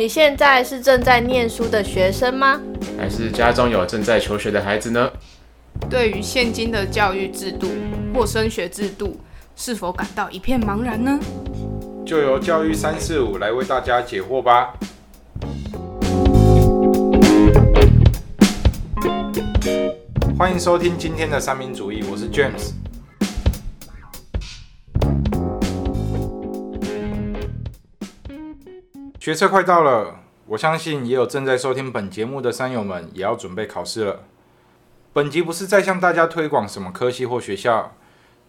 你现在是正在念书的学生吗？还是家中有正在求学的孩子呢？对于现今的教育制度或升学制度，是否感到一片茫然呢？就由教育三四五来为大家解惑吧。欢迎收听今天的三民主义，我是 James。学测快到了，我相信也有正在收听本节目的山友们也要准备考试了。本集不是在向大家推广什么科系或学校，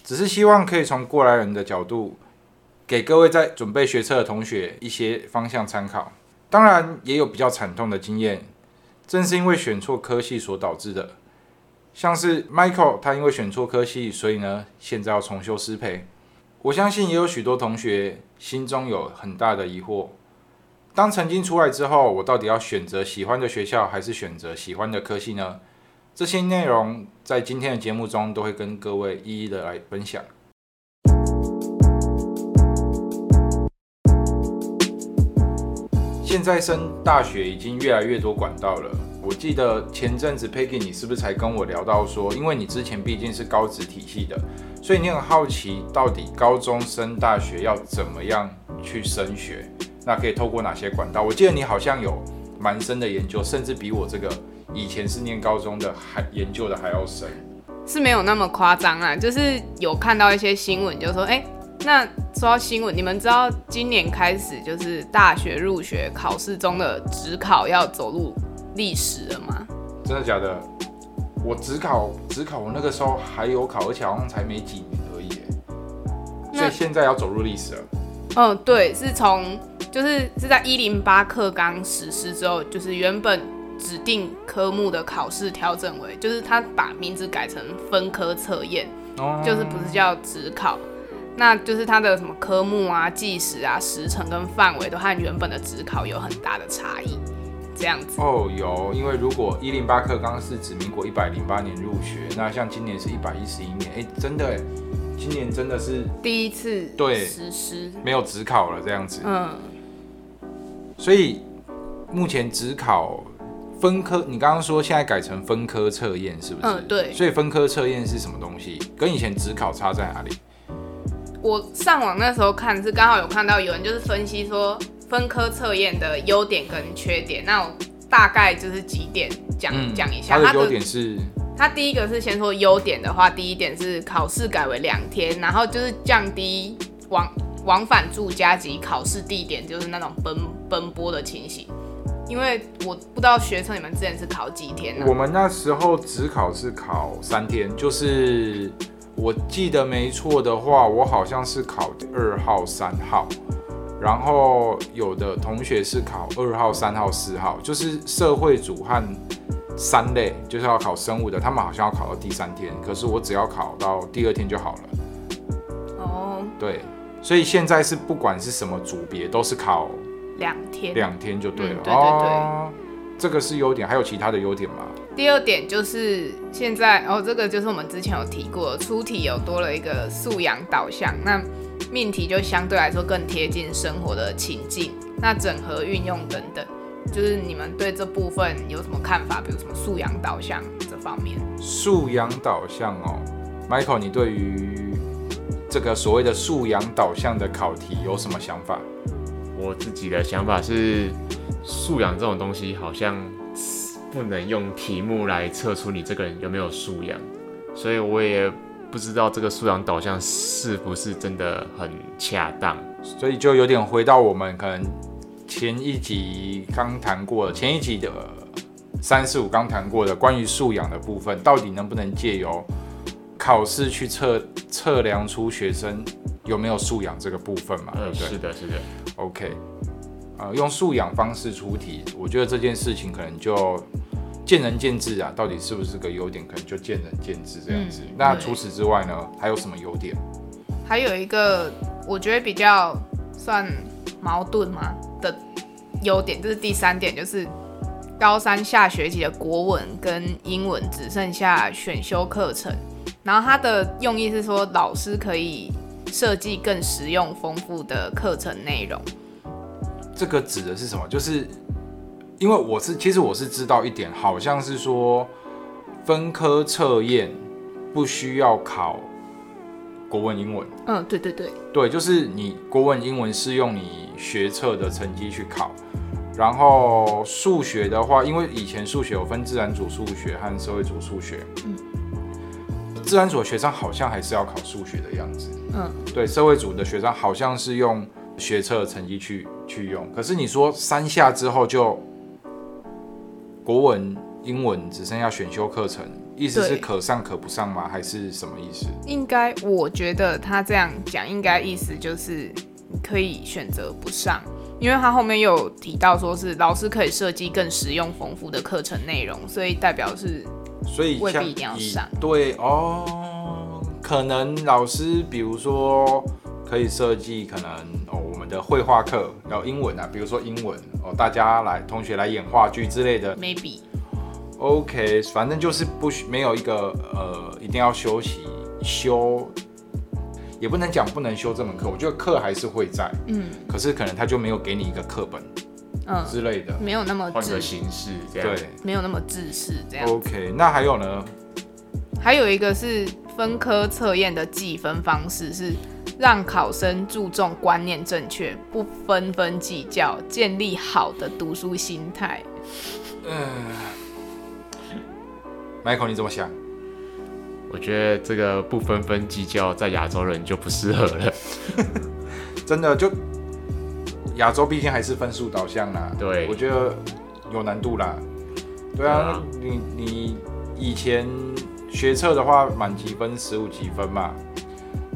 只是希望可以从过来人的角度，给各位在准备学测的同学一些方向参考。当然，也有比较惨痛的经验，正是因为选错科系所导致的。像是 Michael，他因为选错科系，所以呢，现在要重修师培。我相信也有许多同学心中有很大的疑惑。当成绩出来之后，我到底要选择喜欢的学校，还是选择喜欢的科系呢？这些内容在今天的节目中都会跟各位一一的来分享。现在升大学已经越来越多管道了。我记得前阵子 Peggy，你是不是才跟我聊到说，因为你之前毕竟是高职体系的，所以你很好奇到底高中升大学要怎么样去升学？那可以透过哪些管道？我记得你好像有蛮深的研究，甚至比我这个以前是念高中的还研究的还要深。是没有那么夸张啊，就是有看到一些新闻，就说，哎，那说到新闻，你们知道今年开始就是大学入学考试中的职考要走入历史了吗？真的假的？我只考只考，我那个时候还有考，而且好像才没几年而已，所以现在要走入历史了。嗯，对，是从。就是是在一零八课纲实施之后，就是原本指定科目的考试调整为，就是他把名字改成分科测验，哦就是不是叫职考，那就是它的什么科目啊、计时啊、时程跟范围都和原本的职考有很大的差异，这样子。哦，有，因为如果一零八课纲是指民国一百零八年入学，那像今年是一百一十一年，哎，真的，今年真的是第一次对实施没有职考了这样子，嗯。所以目前只考分科，你刚刚说现在改成分科测验是不是？嗯，对。所以分科测验是什么东西？跟以前只考差在哪里？我上网那时候看是刚好有看到有人就是分析说分科测验的优点跟缺点，那我大概就是几点讲讲一下。它的优点是，它第一个是先说优点的话，第一点是考试改为两天，然后就是降低往。往返住家及考试地点就是那种奔奔波的情形，因为我不知道学测你们之前是考几天呢？我们那时候只考是考三天，就是我记得没错的话，我好像是考二号、三号，然后有的同学是考二号、三号、四号，就是社会组和三类就是要考生物的，他们好像要考到第三天，可是我只要考到第二天就好了。哦，对。所以现在是不管是什么组别，都是考两天，两天就对了。对对对，这个是优点，还有其他的优点吗？第二点就是现在哦，这个就是我们之前有提过，出题有多了一个素养导向，那命题就相对来说更贴近生活的情境，那整合运用等等，就是你们对这部分有什么看法？比如什么素养导向这方面？素养导向哦，Michael，你对于？这个所谓的素养导向的考题有什么想法？我自己的想法是，素养这种东西好像不能用题目来测出你这个人有没有素养，所以我也不知道这个素养导向是不是真的很恰当，所以就有点回到我们可能前一集刚谈过的前一集的三四五刚谈过的关于素养的部分，到底能不能借由？考试去测测量出学生有没有素养这个部分嘛？对不对，是的，是的。OK，呃，用素养方式出题，我觉得这件事情可能就见仁见智啊，到底是不是个优点，可能就见仁见智这样子。那除此之外呢，还有什么优点？还有一个我觉得比较算矛盾嘛的优点，就是第三点，就是高三下学期的国文跟英文只剩下选修课程。然后它的用意是说，老师可以设计更实用、丰富的课程内容。这个指的是什么？就是因为我是其实我是知道一点，好像是说分科测验不需要考国文、英文。嗯，对对对，对，就是你国文、英文是用你学测的成绩去考，然后数学的话，因为以前数学有分自然组数学和社会组数学，嗯自然组的学生好像还是要考数学的样子，嗯，对，社会组的学生好像是用学测成绩去去用，可是你说三下之后就国文、英文只剩下选修课程，意思是可上可不上吗？还是什么意思？应该我觉得他这样讲，应该意思就是你可以选择不上，因为他后面有提到说是老师可以设计更实用丰富的课程内容，所以代表是所以像未必一定要以上。对哦，可能老师比如说可以设计可能哦我们的绘画课要英文啊，比如说英文哦，大家来同学来演话剧之类的。maybe OK，反正就是不需没有一个呃一定要休息休，也不能讲不能修这门课，我觉得课还是会在，嗯。可是可能他就没有给你一个课本嗯之类的。没有那么换个自形式这样。对没有那么自私这样。，OK，那还有呢？还有一个是分科测验的计分方式是让考生注重观念正确，不纷纷计较，建立好的读书心态。Michael 你怎么想？我觉得这个不纷纷计较，在亚洲人就不适合了。真的就亚洲毕竟还是分数导向啦，对。我觉得有难度啦。对啊，你你以前学测的话，满级分？十五几分嘛，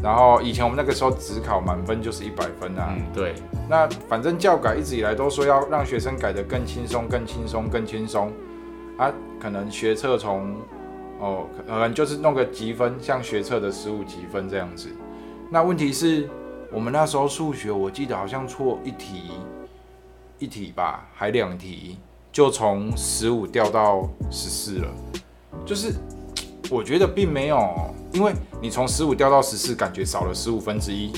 然后以前我们那个时候只考满分就是一百分啊。嗯，对，那反正教改一直以来都说要让学生改得更轻松、更轻松、更轻松。啊，可能学测从哦，可能就是弄个积分，像学测的十五积分这样子。那问题是我们那时候数学，我记得好像错一题，一题吧，还两题，就从十五掉到十四了。就是我觉得并没有，因为你从十五掉到十四，感觉少了十五分之一，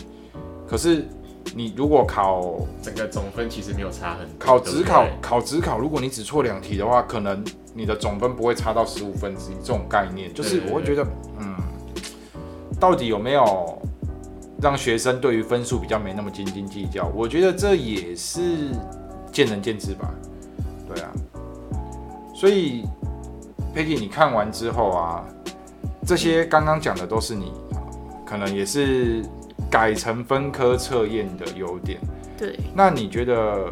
可是你如果考整个总分其实没有差很多。考对不对职考考职考，如果你只错两题的话，可能你的总分不会差到十五分之一。这种概念，就是我会觉得，嗯，到底有没有让学生对于分数比较没那么斤斤计较？我觉得这也是见仁见智吧。对啊，所以 Peggy，你看完之后啊，这些刚刚讲的都是你可能也是改成分科测验的优点。对，那你觉得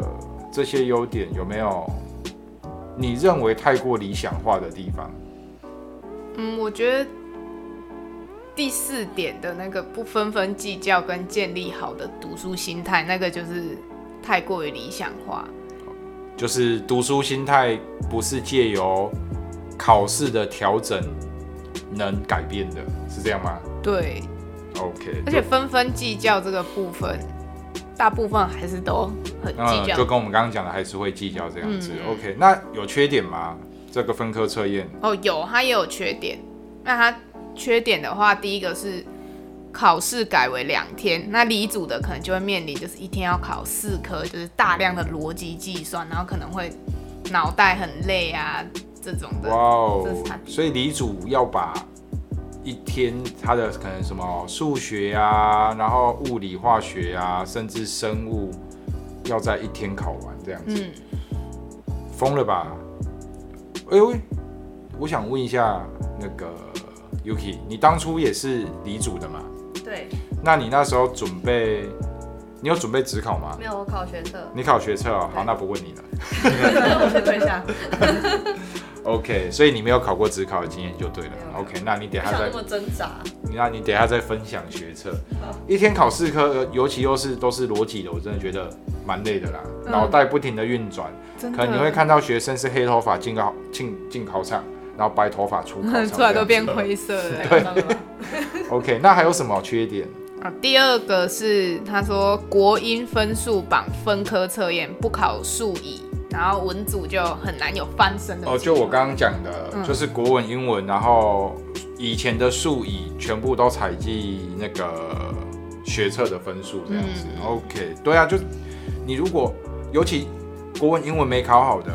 这些优点有没有你认为太过理想化的地方？嗯，我觉得第四点的那个不纷纷计较跟建立好的读书心态，那个就是太过于理想化。就是读书心态不是借由考试的调整能改变的，是这样吗对，？OK，而且纷纷计较这个部分，大部分还是都很计嗯，较。就跟我们刚刚讲的，还是会计较这样子。嗯 OK，那有缺点吗？这个分科测验，哦，有，它也有缺点。那它缺点的话，第一个是考试改为两天，那理组的可能就会面临就是一天要考四科，就是大量的逻辑计算，然后可能会脑袋很累啊这种的。哇哦！所以李主要把一天他的可能什么数学啊，然后物理、化学啊，甚至生物，要在一天考完这样子。嗯，疯了吧？哎呦，我想问一下那个 Yuki，你当初也是理组的嘛？对，那你那时候准备，你有准备职考吗？没？有我考学测，你考学测哦，好，那不问你了。我先退下，OK，所以你没有考过职考的经验就对了。OK，那你等下再那么挣扎。那你等下再分享学测，一天考四科，呃尤其又是都是逻辑的，我真的觉得蛮累的啦，嗯。脑袋不停的运转，可能你会看到学生是黑头发进考进进考场，然后白头发出考场，出来都变。灰色了对 OK，那还有什么缺点？啊，第二个是他说国英分数榜分科测验不考数乙，然后文组就很难有翻身的。哦，就我刚刚讲的，嗯就是国文、英文，然后以前的数乙全部都采集那个学测的分数这样子。嗯 OK，对啊，就你如果尤其国文、英文没考好的，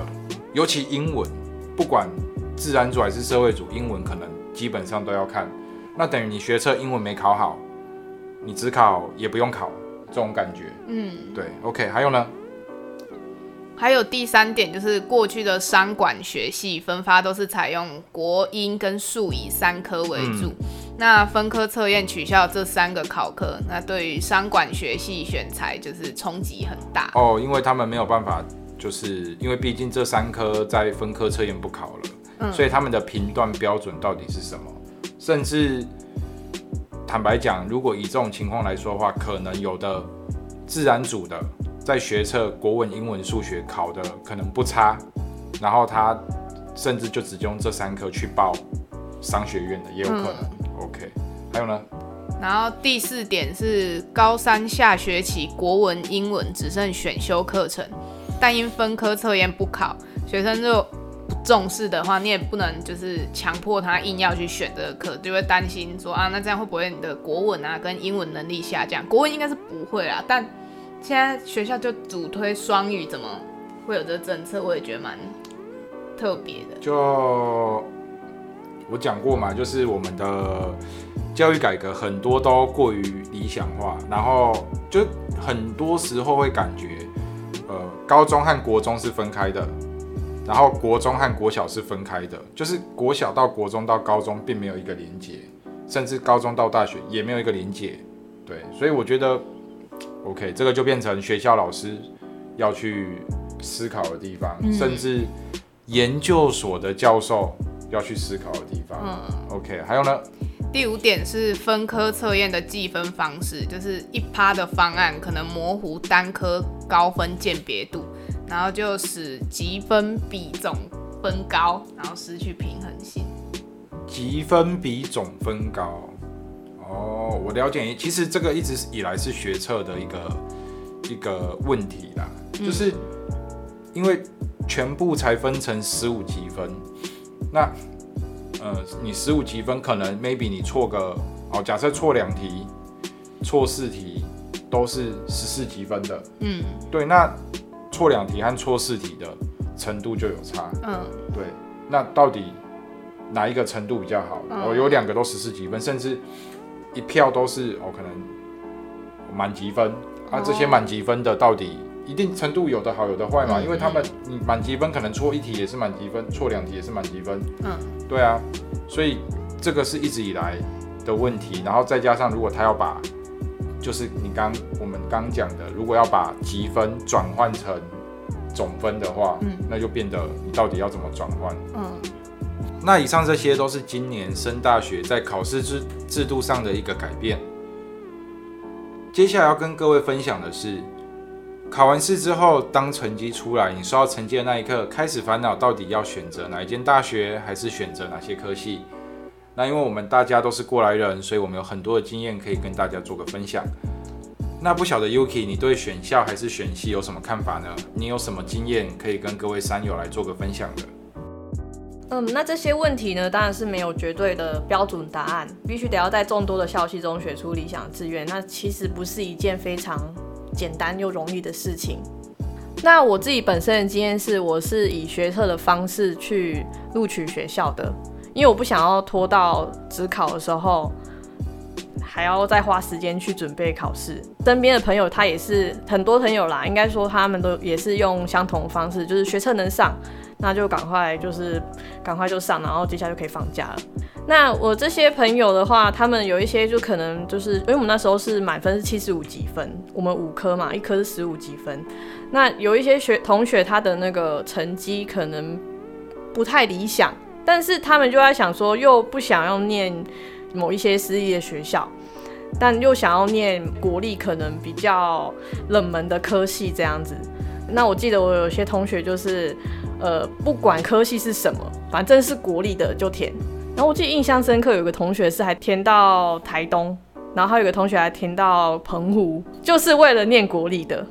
尤其英文，不管自然组还是社会组，英文可能基本上都要看。那等于你学测英文没考好，你只考也不用考，这种感觉。嗯，对，OK，还有呢？还有第三点就是过去的商管学系分发都是采用国英跟数以三科为主，那分科测验取消这三个考科，那对于商管学系选材就是冲击很大。哦，因为他们没有办法，就是因为毕竟这三科在分科测验不考了，嗯所以他们的评断标准到底是什么？甚至坦白讲，如果以这种情况来说的话，可能有的自然组的在学测国文、英文、数学考的可能不差，然后他甚至就直接用这三科去报商学院的，也有可能。OK，还有呢？然后第四点是高三下学期国文、英文只剩选修课程，但因分科测验不考，学生就不重视的话，你也不能就是强迫他硬要去选这个课，就会担心说啊，那这样会不会你的国文啊跟英文能力下降？国文应该是不会啦，但现在学校就主推双语，怎么会有这个政策？我也觉得蛮特别的。就我讲过嘛，就是我们的教育改革很多都过于理想化，然后就很多时候会感觉，呃，高中和国中是分开的，然后国中和国小是分开的，就是国小到国中到高中并没有一个连接，甚至高中到大学也没有一个连接。对，所以我觉得，OK，这个就变成学校老师要去思考的地方，嗯甚至研究所的教授要去思考的地方。嗯。OK，还有呢？第五点是分科测验的计分方式，就是一趴的方案可能模糊单科高分鉴别度，然后就使积分比总分高，然后失去平衡性。积分比总分高。哦，我了解。其实这个一直以来是学测的一个一个问题啦，就是因为全部才分成十五积分，那呃，你十五积分可能 maybe 你错个哦，假设错两题，错四题都是十四积分的，嗯对，那错两题和错四题的程度就有差。嗯对，那到底哪一个程度比较好？嗯我、有两个都十四几分，甚至一票都是哦，可能满积分啊。这些哦满积分的到底一定程度有的好，有的坏嘛？嗯因为他们你满积分可能错一题也是满积分，错两题也是满积分。嗯对啊，所以这个是一直以来的问题。然后再加上如果他要把，就是你刚我们刚讲的，如果要把积分转换成总分的话，嗯那就变得你到底要怎么转换？嗯那以上这些都是今年升大学在考试制制度上的一个改变。接下来要跟各位分享的是，考完试之后，当成绩出来，你收到成绩的那一刻，开始烦恼到底要选择哪一间大学，还是选择哪些科系。那因为我们大家都是过来人，所以我们有很多的经验可以跟大家做个分享。那不晓得 Yuki，你对选校还是选系有什么看法呢？你有什么经验可以跟各位山友来做个分享的？嗯，那这些问题呢，当然是没有绝对的标准答案，必须得要在众多的校系中选出理想志愿。那其实不是一件非常简单又容易的事情。那我自己本身的经验是，我是以学测的方式去录取学校的，因为我不想要拖到职考的时候，还要再花时间去准备考试。身边的朋友他也是很多朋友啦，应该说他们都也是用相同的方式，就是学测能上，那就赶快就是赶快就上，然后接下来就可以放假了。那我这些朋友的话，他们有一些就可能就是，因为我们那时候是满分是七十五积分，我们五科嘛，一科是十五积分。那有一些学同学他的那个成绩可能不太理想，但是他们就在想说，又不想要念某一些私立的学校，但又想要念国立可能比较冷门的科系这样子。那我记得我有些同学就是，呃，不管科系是什么，反正是国立的就填。然后我记得印象深刻，有个同学是还填到台东，然后还有个同学还填到澎湖，就是为了念国立的。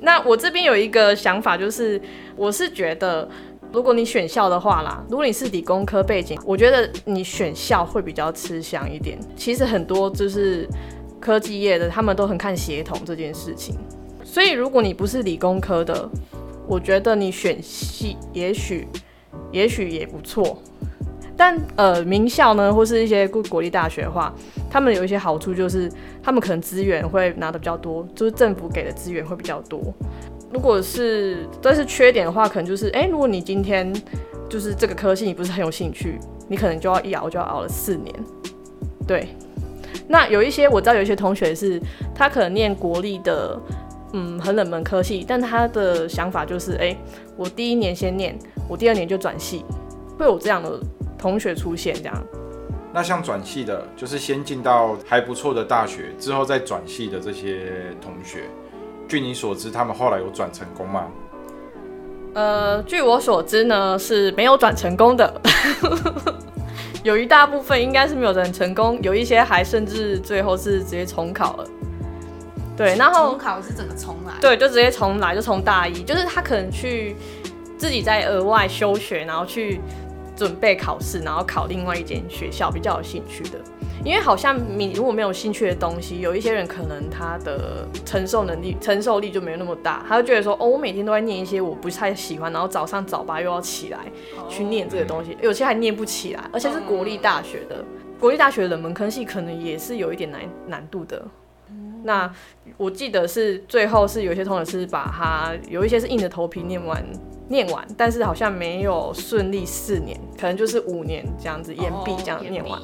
那我这边有一个想法，就是我是觉得，如果你选校的话啦，如果你是理工科背景，我觉得你选校会比较吃香一点。其实很多就是科技业的，他们都很看协同这件事情。所以如果你不是理工科的，我觉得你选系也许也许也不错。但呃，名校呢，或是一些国国立大学的话，他们有一些好处，就是他们可能资源会拿的比较多，就是政府给的资源会比较多。如果是但是缺点的话，可能就是，哎、如果你今天就是这个科系你不是很有兴趣，你可能就要一熬就要熬了四年。对，那有一些我知道有一些同学是，他可能念国立的，嗯，很冷门科系，但他的想法就是，哎、我第一年先念，我第二年就转系，会有这样的同学出现，这样。那像转系的，就是先进到还不错的大学，之后再转系的这些同学，据你所知，他们后来有转成功吗？呃，据我所知呢，是没有转成功的，有一大部分应该是没有转成功，有一些还甚至最后是直接重考了。对，然后重考是整个重来。对，就直接重来，就从大一，就是他可能去自己在额外休学，然后去准备考试，然后考另外一间学校比较有兴趣的。因为好像你如果没有兴趣的东西，有一些人可能他的承受能力、承受力就没有那么大，他就觉得说，哦，我每天都在念一些我不太喜欢，然后早上早八又要起来去念这个东西，有些还念不起来，而且是国立大学的，国立大学的冷门科系可能也是有一点难难度的。那我记得是最后是有些同学是把它有一些是硬着头皮念完念完，但是好像没有顺利四年，可能就是五年这样子延毕这样念完。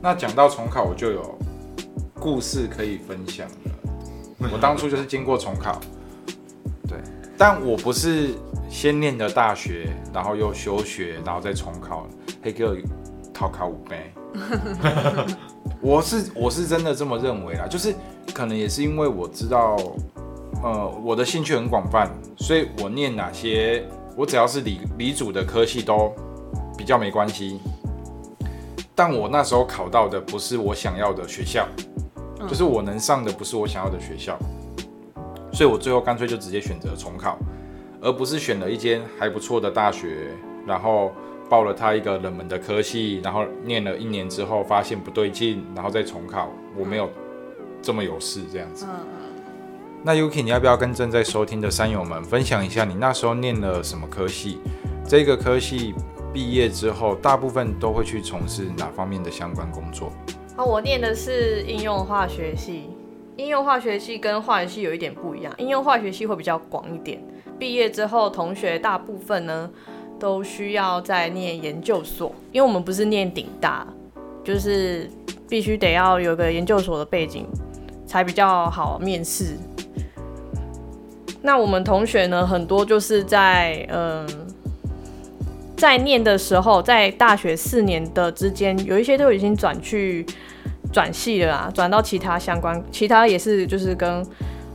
那讲到重考，我就有故事可以分享了。我当初就是经过重考，对，但我不是先念的大学，然后又休学，然后再重考，黑哥考考五杯。我是我是真的这么认为啦，就是可能也是因为我知道，呃，我的兴趣很广泛，所以我念哪些，我只要是理理组的科系都比较没关系。但我那时候考到的不是我想要的学校，就是我能上的不是我想要的学校，所以我最后干脆就直接选择重考，而不是选了一间还不错的大学，然后报了他一个冷门的科系，然后念了一年之后发现不对劲，然后再重考。我没有这么有事这样子。那 Yuki，你要不要跟正在收听的山友们分享一下你那时候念了什么科系？这个科系毕业之后，大部分都会去从事哪方面的相关工作？啊，我念的是应用化学系。应用化学系跟化学系有一点不一样，应用化学系会比较广一点。毕业之后，同学大部分呢都需要在念研究所，因为我们不是念顶大，就是必须得要有个研究所的背景才比较好面试。那我们同学呢，很多就是在嗯。在念的时候，在大学四年的之间，有一些都已经转去转系了啦，转到其他相关，其他也是就是跟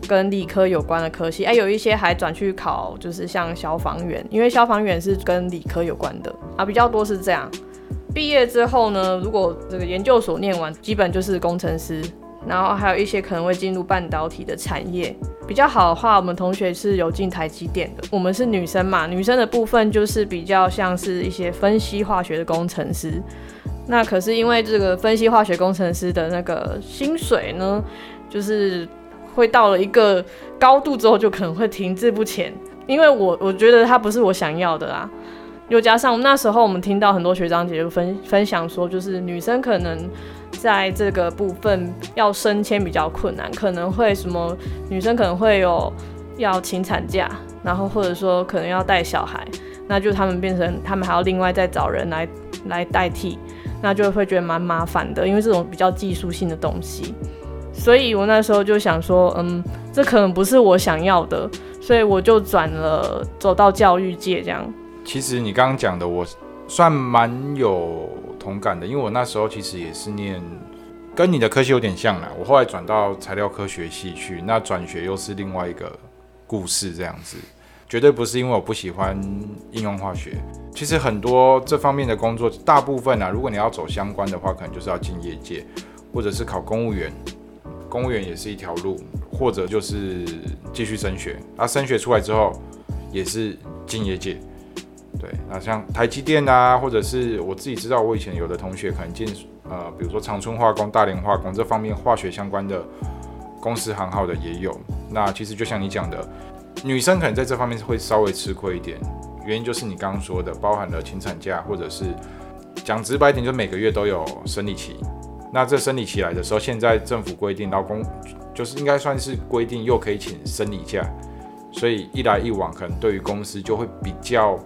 跟理科有关的科系，哎，有一些还转去考，就是像消防员，因为消防员是跟理科有关的啊，比较多是这样。毕业之后呢，如果这个研究所念完，基本就是工程师，然后还有一些可能会进入半导体的产业。比较好的话，我们同学是有进台积电的。我们是女生嘛，女生的部分就是比较像是一些分析化学的工程师。那可是因为这个分析化学工程师的那个薪水呢，就是会到了一个高度之后，就可能会停滞不前。因为我我觉得它不是我想要的啦。又加上那时候我们听到很多学长姐就分分享说，就是女生可能。在这个部分要升迁比较困难，可能会什么女生可能会有要请产假，然后或者说可能要带小孩，那就他们变成他们还要另外再找人来来代替，那就会觉得蛮麻烦的，因为这种比较技术性的东西，所以我那时候就想说，嗯，这可能不是我想要的，所以我就转了走到教育界这样。其实你刚刚讲的，我算蛮有。同感的，因为我那时候其实也是念跟你的科系有点像啦。我后来转到材料科学系去，那转学又是另外一个故事，这样子绝对不是因为我不喜欢应用化学。其实很多这方面的工作，大部分啊，如果你要走相关的话，可能就是要进业界，或者是考公务员，公务员也是一条路，或者就是继续升学。啊，升学出来之后也是进业界。对，那像台积电啊，或者是我自己知道，我以前有的同学可能进呃，比如说长春化工、大连化工这方面化学相关的公司行号的也有。那其实就像你讲的，女生可能在这方面会稍微吃亏一点，原因就是你刚刚说的，包含了请产假，或者是讲直白一点，就每个月都有生理期。那这生理期来的时候，现在政府规定劳工就是应该算是规定又可以请生理假，所以一来一往，可能对于公司就会比较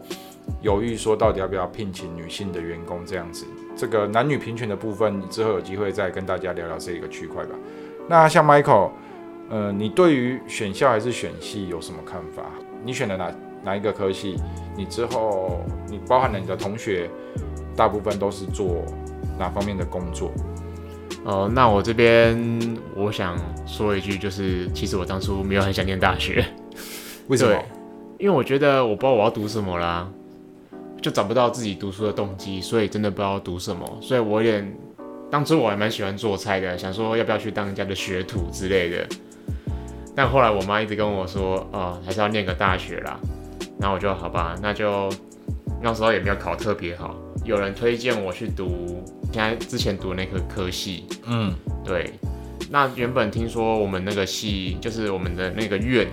犹豫，说到底要不要聘请女性的员工这样子。这个男女平权的部分，之后有机会再跟大家聊聊这一个区块吧。那像 Michael，呃，你对于选校还是选系有什么看法？你选了哪哪一个科系？你之后你包含了你的同学，大部分都是做哪方面的工作？哦，那我这边我想说一句，就是其实我当初没有很想念大学，为什么？因为我觉得我不知道我要读什么啦，就找不到自己读书的动机，所以真的不知道读什么，所以我有点当初我还蛮喜欢做菜的，想说要不要去当人家的学徒之类的，但后来我妈一直跟我说，哦，还是要念个大学啦，然后我就好吧，那就那时候也没有考特别好，有人推荐我去读现在之前读的那个科系，嗯，对，那原本听说我们那个系，就是我们的那个院，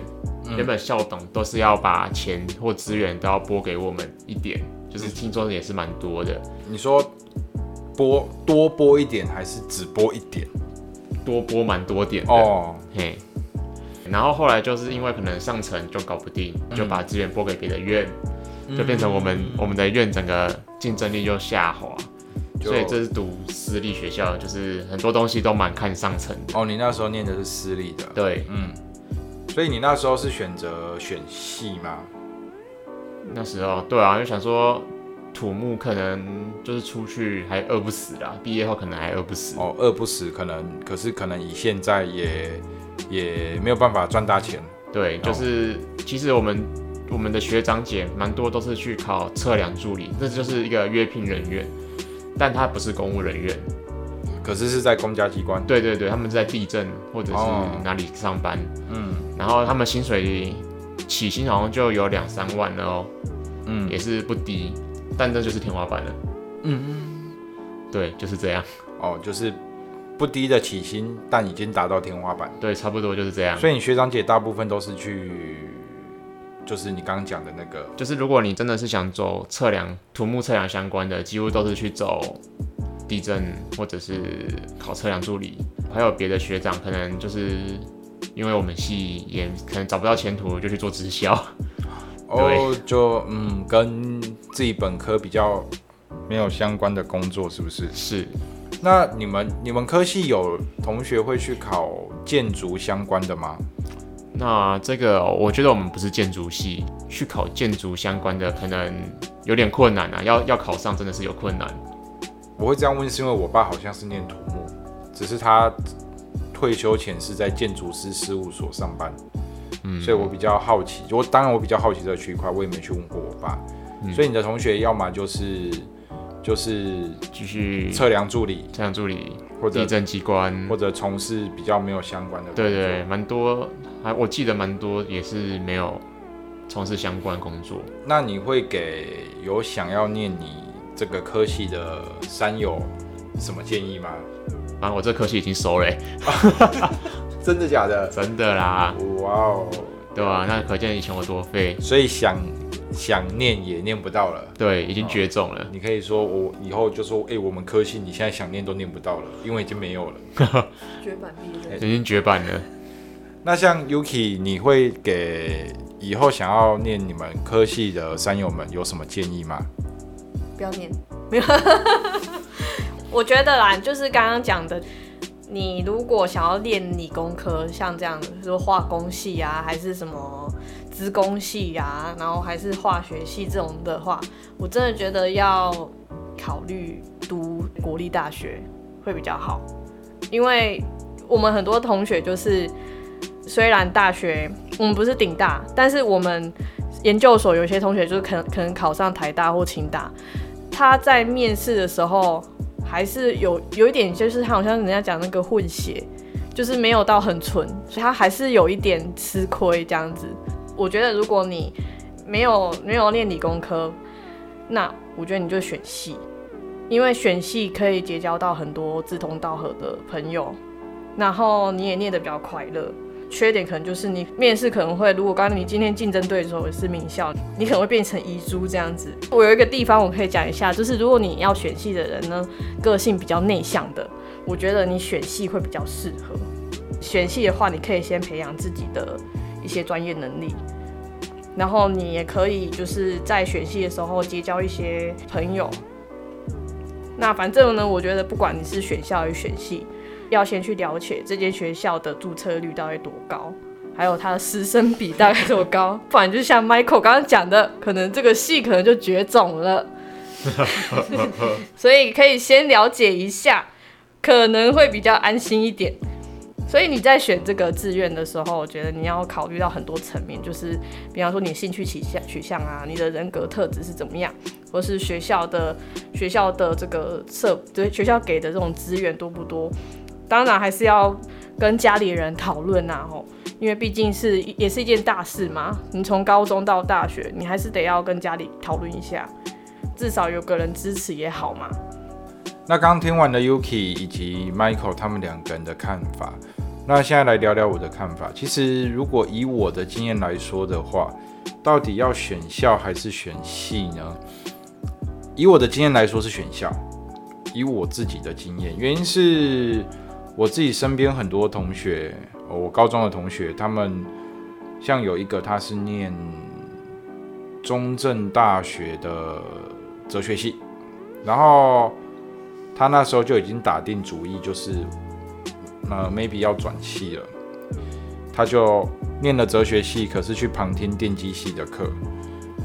嗯。原本校董都是要把钱或资源都要拨给我们一点，就是听说也是蛮多的，你说播多播一点，还是只播一点？多播蛮多点的。哦，嘿，然后后来就是因为可能上层就搞不定，就把资源拨给别的院，就变成我们、我们的院整个竞争力就下滑。所以这是读私立学校，就是很多东西都蛮看上层的。哦，你那时候念的是私立的，对，嗯，所以你那时候是选择选系吗？那时候对啊，就想说土木可能就是出去还饿不死啦，毕业后可能还饿不死。哦，饿不死，可能，可是可能以现在也也没有办法赚大钱。对，就是其实我们我们的学长姐蛮多都是去考测量助理，这就是一个约聘人员，但他不是公务人员。可是是在公家机关，对对对，他们在地震或者哦是哪里上班，嗯然后他们薪水起薪好像就有两三万了哦，嗯也是不低，但这就是天花板了。嗯，对，就是这样。哦，就是不低的起薪，但已经达到天花板。对，差不多就是这样。所以你学长姐大部分都是去，就是你刚刚讲的那个，就是如果你真的是想走测量、土木测量相关的，几乎都是去走地震或者是考测量助理，还有别的学长可能就是因为我们系也可能找不到前途，就去做直销。哦，就嗯，跟自己本科比较没有相关的工作，是不是？是，那你们你们科系有同学会去考建筑相关的吗？那这个我觉得我们不是建筑系，去考建筑相关的可能有点困难啊，要要考上真的是有困难。我会这样问，是因为我爸好像是念土木，只是他退休前是在建筑师事务所上班，嗯，所以我比较好奇。我当然我比较好奇这个区块，我也没去问过我爸。嗯所以你的同学要么就是就是继续测量助理，测量助理、或者地震机关或者从事比较没有相关的工作。对对，蛮多，还我记得蛮多也是没有从事相关工作。那你会给有想要念你这个科系的山友什么建议吗？啊，我这科系已经收了欸，真的假的？真的啦，哇哦！对吧、那可见以前我多废，所以想想念也念不到了。对，已经绝种了。你可以说我以后就说，哎、我们科系你现在想念都念不到了，因为已经没有了。绝版毕业已经绝版了。那像 Yuki，你会给以后想要念你们科系的山友们有什么建议吗？不要念，我觉得啦，就是刚刚讲的，你如果想要练理工科，像这样子，说化工系啊，还是什么资工系啊，然后还是化学系这种的话，我真的觉得要考虑读国立大学会比较好，因为我们很多同学就是，虽然大学我们不是顶大，但是我们研究所有些同学就是可能可能考上台大或清大，他在面试的时候还是有有一点，就是他好像人家讲那个混血，就是没有到很纯，所以他还是有一点吃亏这样子。我觉得如果你没有没有练理工科，那我觉得你就选系，因为选系可以结交到很多志同道合的朋友，然后你也念得比较快乐。缺点可能就是你面试可能会，如果刚刚你今天竞争对手是名校，你可能会变成遗珠这样子。我有一个地方我可以讲一下，就是如果你要选系的人呢，个性比较内向的，我觉得你选系会比较适合。选系的话，你可以先培养自己的一些专业能力，然后你也可以就是在选系的时候结交一些朋友。那反正呢，我觉得不管你是选校还是选系，要先去了解这间学校的注册率到底多高，还有它的师生比大概多高，不然就像 Michael 刚刚讲的，可能这个系可能就绝种了。所以可以先了解一下，可能会比较安心一点。所以你在选这个志愿的时候，我觉得你要考虑到很多层面，就是比方说你兴趣取向取向啊，你的人格特质是怎么样，或是学校的学校的这个设对学校给的这种资源多不多。当然还是要跟家里人讨论呐，吼，因为毕竟是也是一件大事嘛。你从高中到大学，你还是得要跟家里讨论一下，至少有个人支持也好嘛。那刚听完了 Yuki 以及 Michael 他们两个人的看法，那现在来聊聊我的看法。其实如果以我的经验来说的话，到底要选校还是选系呢？以我的经验来说是选校。以我自己的经验，原因是我自己身边很多同学，我高中的同学，他们像有一个他是念中正大学的哲学系，然后。他那时候就已经打定主意，就是呃，maybe 要转系了。他就念了哲学系，可是去旁听电机系的课，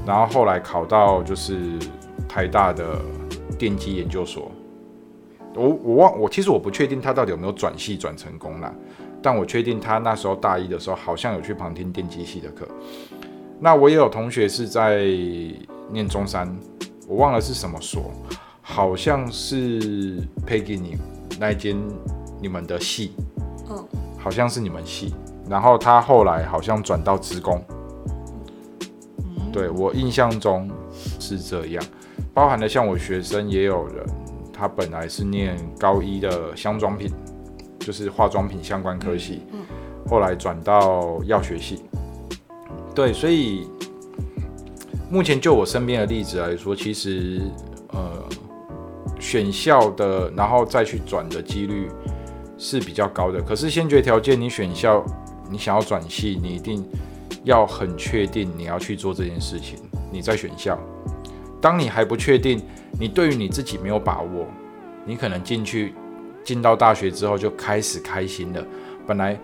然后后来考到就是台大的电机研究所。我我忘我其实我不确定他到底有没有转系转成功啦，但我确定他那时候大一的时候好像有去旁听电机系的课。那我也有同学是在念中山，我忘了是什么所。好像是配给你那间你们的系，嗯，好像是你们系，然后他后来好像转到职工，对我印象中是这样，包含了像我学生也有人，他本来是念高一的香妆品，就是化妆品相关科系，嗯，后来转到药学系，对，所以目前就我身边的例子来说，其实呃。选校的，然后再去转的几率是比较高的。可是先决条件，你选校，你想要转系，你一定要很确定你要去做这件事情，你再选校。当你还不确定，你对于你自己没有把握，你可能进去进到大学之后就开始开心了。本来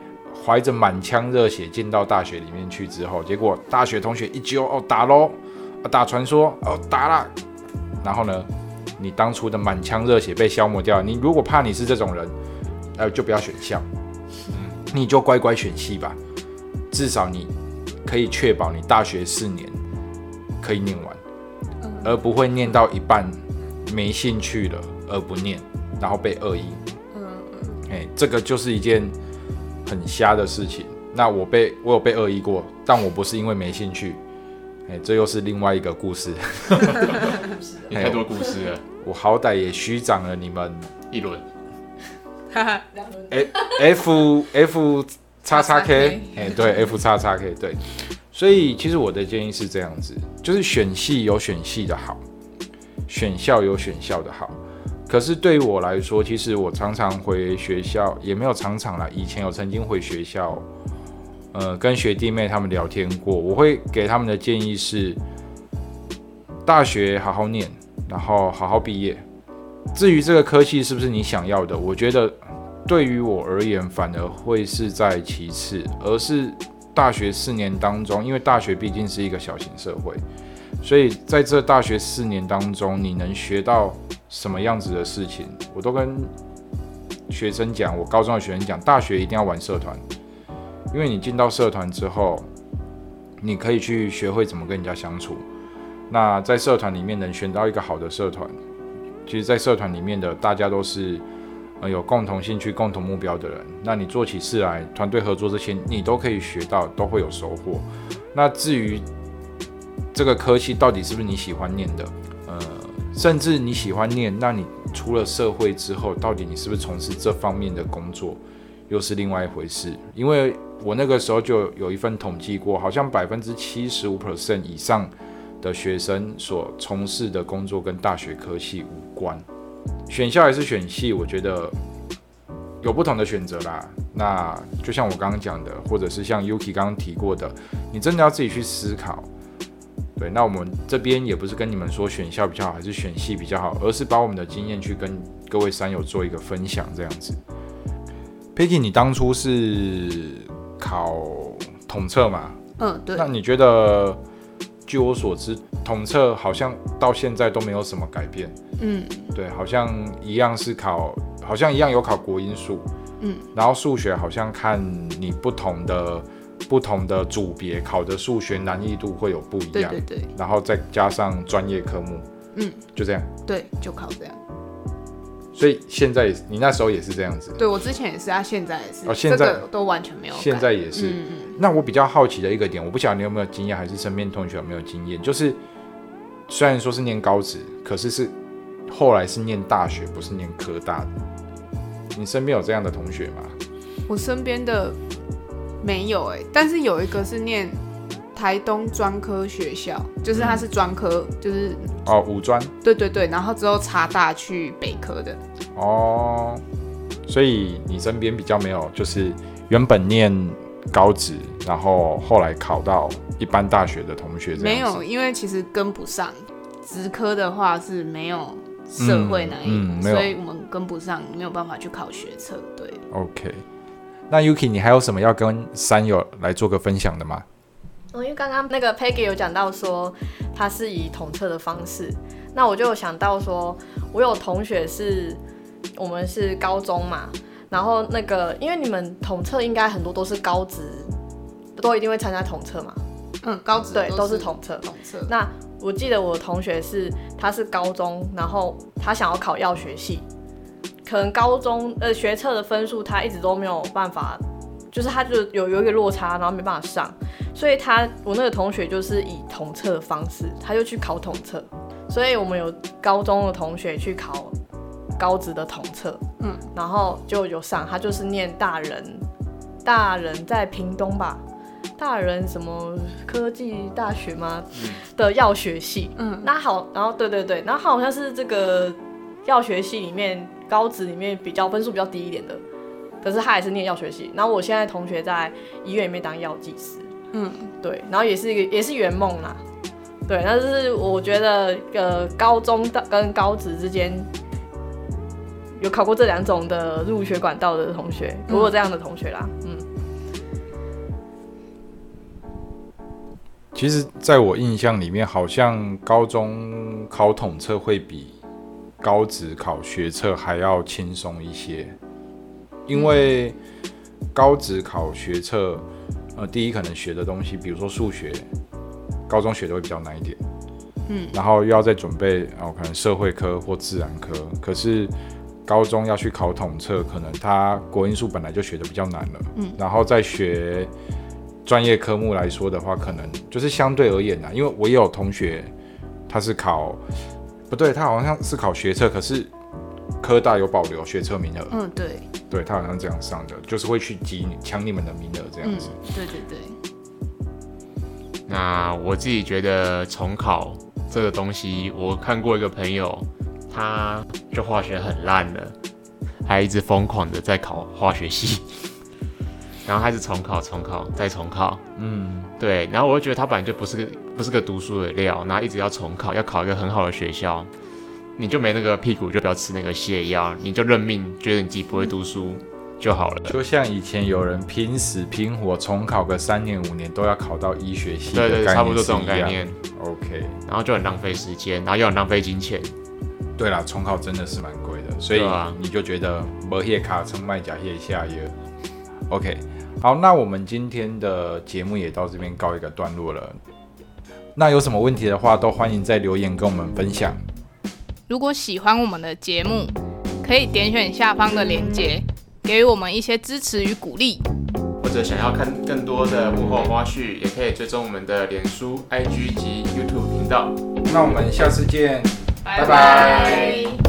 怀着满腔热血进到大学里面去之后，结果大学同学一揪哦打喽，打传说哦打了，然后呢？你当初的满腔热血被消磨掉。你如果怕你是这种人，呃，就不要选校，你就乖乖选系吧。至少你可以确保你大学四年可以念完，而不会念到一半没兴趣了而不念，然后被恶意。嗯嗯。哎，这个就是一件很瞎的事情。那我被我有被恶意过，但我不是因为没兴趣。哎，这又是另外一个故事。太多故事了。我好歹也虚长了你们一轮。哈哈，两轮。F F 叉叉 K，哎，对，F 叉叉 K，对。所以其实我的建议是这样子，就是选系有选系的好，选校有选校的好。可是对于我来说，其实我常常回学校，也没有常常啦，以前有曾经回学校。呃，跟学弟妹他们聊天过，我会给他们的建议是：大学好好念，然后好好毕业。至于这个科系是不是你想要的，我觉得对于我而言反而会是在其次，而是大学四年当中，因为大学毕竟是一个小型社会，所以在这大学四年当中，你能学到什么样子的事情，我都跟学生讲，我高中的学生讲，大学一定要玩社团。因为你进到社团之后，你可以去学会怎么跟人家相处。那在社团里面能选到一个好的社团，其实，在社团里面的大家都是呃有共同兴趣、共同目标的人。那你做起事来，团队合作这些，你都可以学到，都会有收获。那至于这个科系到底是不是你喜欢念的，呃，甚至你喜欢念，那你出了社会之后，到底你是不是从事这方面的工作？又是另外一回事，因为我那个时候就有一份统计过，好像百分之七十五 percent 以上的学生所从事的工作跟大学科系无关。选校还是选系，我觉得有不同的选择啦。那就像我刚刚讲的，或者是像 Yuki 刚刚提过的，你真的要自己去思考。对，那我们这边也不是跟你们说选校比较好，还是选系比较好，而是把我们的经验去跟各位山友做一个分享，这样子。Picky，你当初是考统测嘛？嗯，对那，你觉得，据我所知，统测好像到现在都没有什么改变。嗯对，好像一样是考，好像一样有考国英数，嗯，然后数学好像看你不同的不同的组别考的数学难易度会有不一样，对对对然后再加上专业科目，嗯，就这样。对，就考这样。所以现在你那时候也是这样子，对我之前也是，啊，现在也是，哦现在这个都完全没有改。现在也是。嗯嗯，那我比较好奇的一个点，我不晓得你有没有经验，还是身边同学有没有经验，就是虽然说是念高职，可是是后来是念大学，不是念科大的。你身边有这样的同学吗？我身边的没有哎、但是有一个是念台东专科学校，就是他是专科，就是哦，五专对对对，然后之后插大去北科的。哦，所以你身边比较没有，就是原本念高职，然后后来考到一般大学的同学没有，因为其实跟不上。职科的话是没有社会那一嗯嗯没有所以我们跟不上，没有办法去考学测。对，OK。那 Yuki，你还有什么要跟山友来做个分享的吗？哦，因为刚刚那个 Peggy 有讲到说，他是以统测的方式，那我就想到说，我有同学是，我们是高中嘛，然后那个，因为你们统测应该很多都是高职，都一定会参加统测嘛，嗯，高职对，都是统统测。统测。那我记得我的同学是，他是高中，然后他想要考药学系，可能高中呃学测的分数他一直都没有办法，就是他就有有一个落差，然后没办法上，所以他我那个同学就是以统测的方式，他就去考统测，所以我们有高中的同学去考高职的统测，嗯，然后就有上，他就是念大人，大人在屏东吧，大人什么科技大学吗？的药学系，嗯，那好，然后对对对，然后好像是这个药学系里面高职里面比较分数比较低一点的，可是他也是念药学系。然后我现在同学在医院里面当药剂师，嗯，对，然后也是一个也是圆梦啦，对，但是我觉得呃高中的跟高职之间有考过这两种的入学管道的同学，我有这样的同学啦，嗯，其实，在我印象里面，好像高中考统测会比高职考学测还要轻松一些，因为高职考学测，呃，第一可能学的东西，比如说数学，高中学的会比较难一点，嗯，然后又要再准备哦，可能社会科或自然科，可是高中要去考统测，可能他国英数本来就学的比较难了，嗯，然后再学专业科目来说的话，可能就是相对而言啊，因为我也有同学他是考不对，他好像是考学测，可是科大有保留学测名额，嗯，对，对他好像这样上的，就是会去挤你抢你们的名额这样嗯子。，对对对，那我自己觉得重考这个东西，我看过一个朋友，他就化学很烂了，还一直疯狂的在考化学系，然后还是重考、重考再重考，嗯，对，然后我就觉得他本来就不是个不是个读书的料，然后一直要重考，要考一个很好的学校，你就没那个屁股，就不要吃那个泻药，你就认命，觉得你自己不会读书就好了。就像以前有人拼死拼活重考个三年五年都要考到医学系的对对，差不多这种概念，OK，然后就很浪费时间，然后又很浪费金钱。对啦，重考真的是蛮贵的，所以你就觉得没叶卡称卖甲叶下叶。OK，好，那我们今天的节目也到这边告一个段落了。那有什么问题的话，都欢迎在留言跟我们分享。如果喜欢我们的节目，可以点选下方的链接，给予我们一些支持与鼓励。或者想要看更多的幕后花絮，也可以追踪我们的脸书、IG 及 YouTube 频道。那我们下次见。拜拜。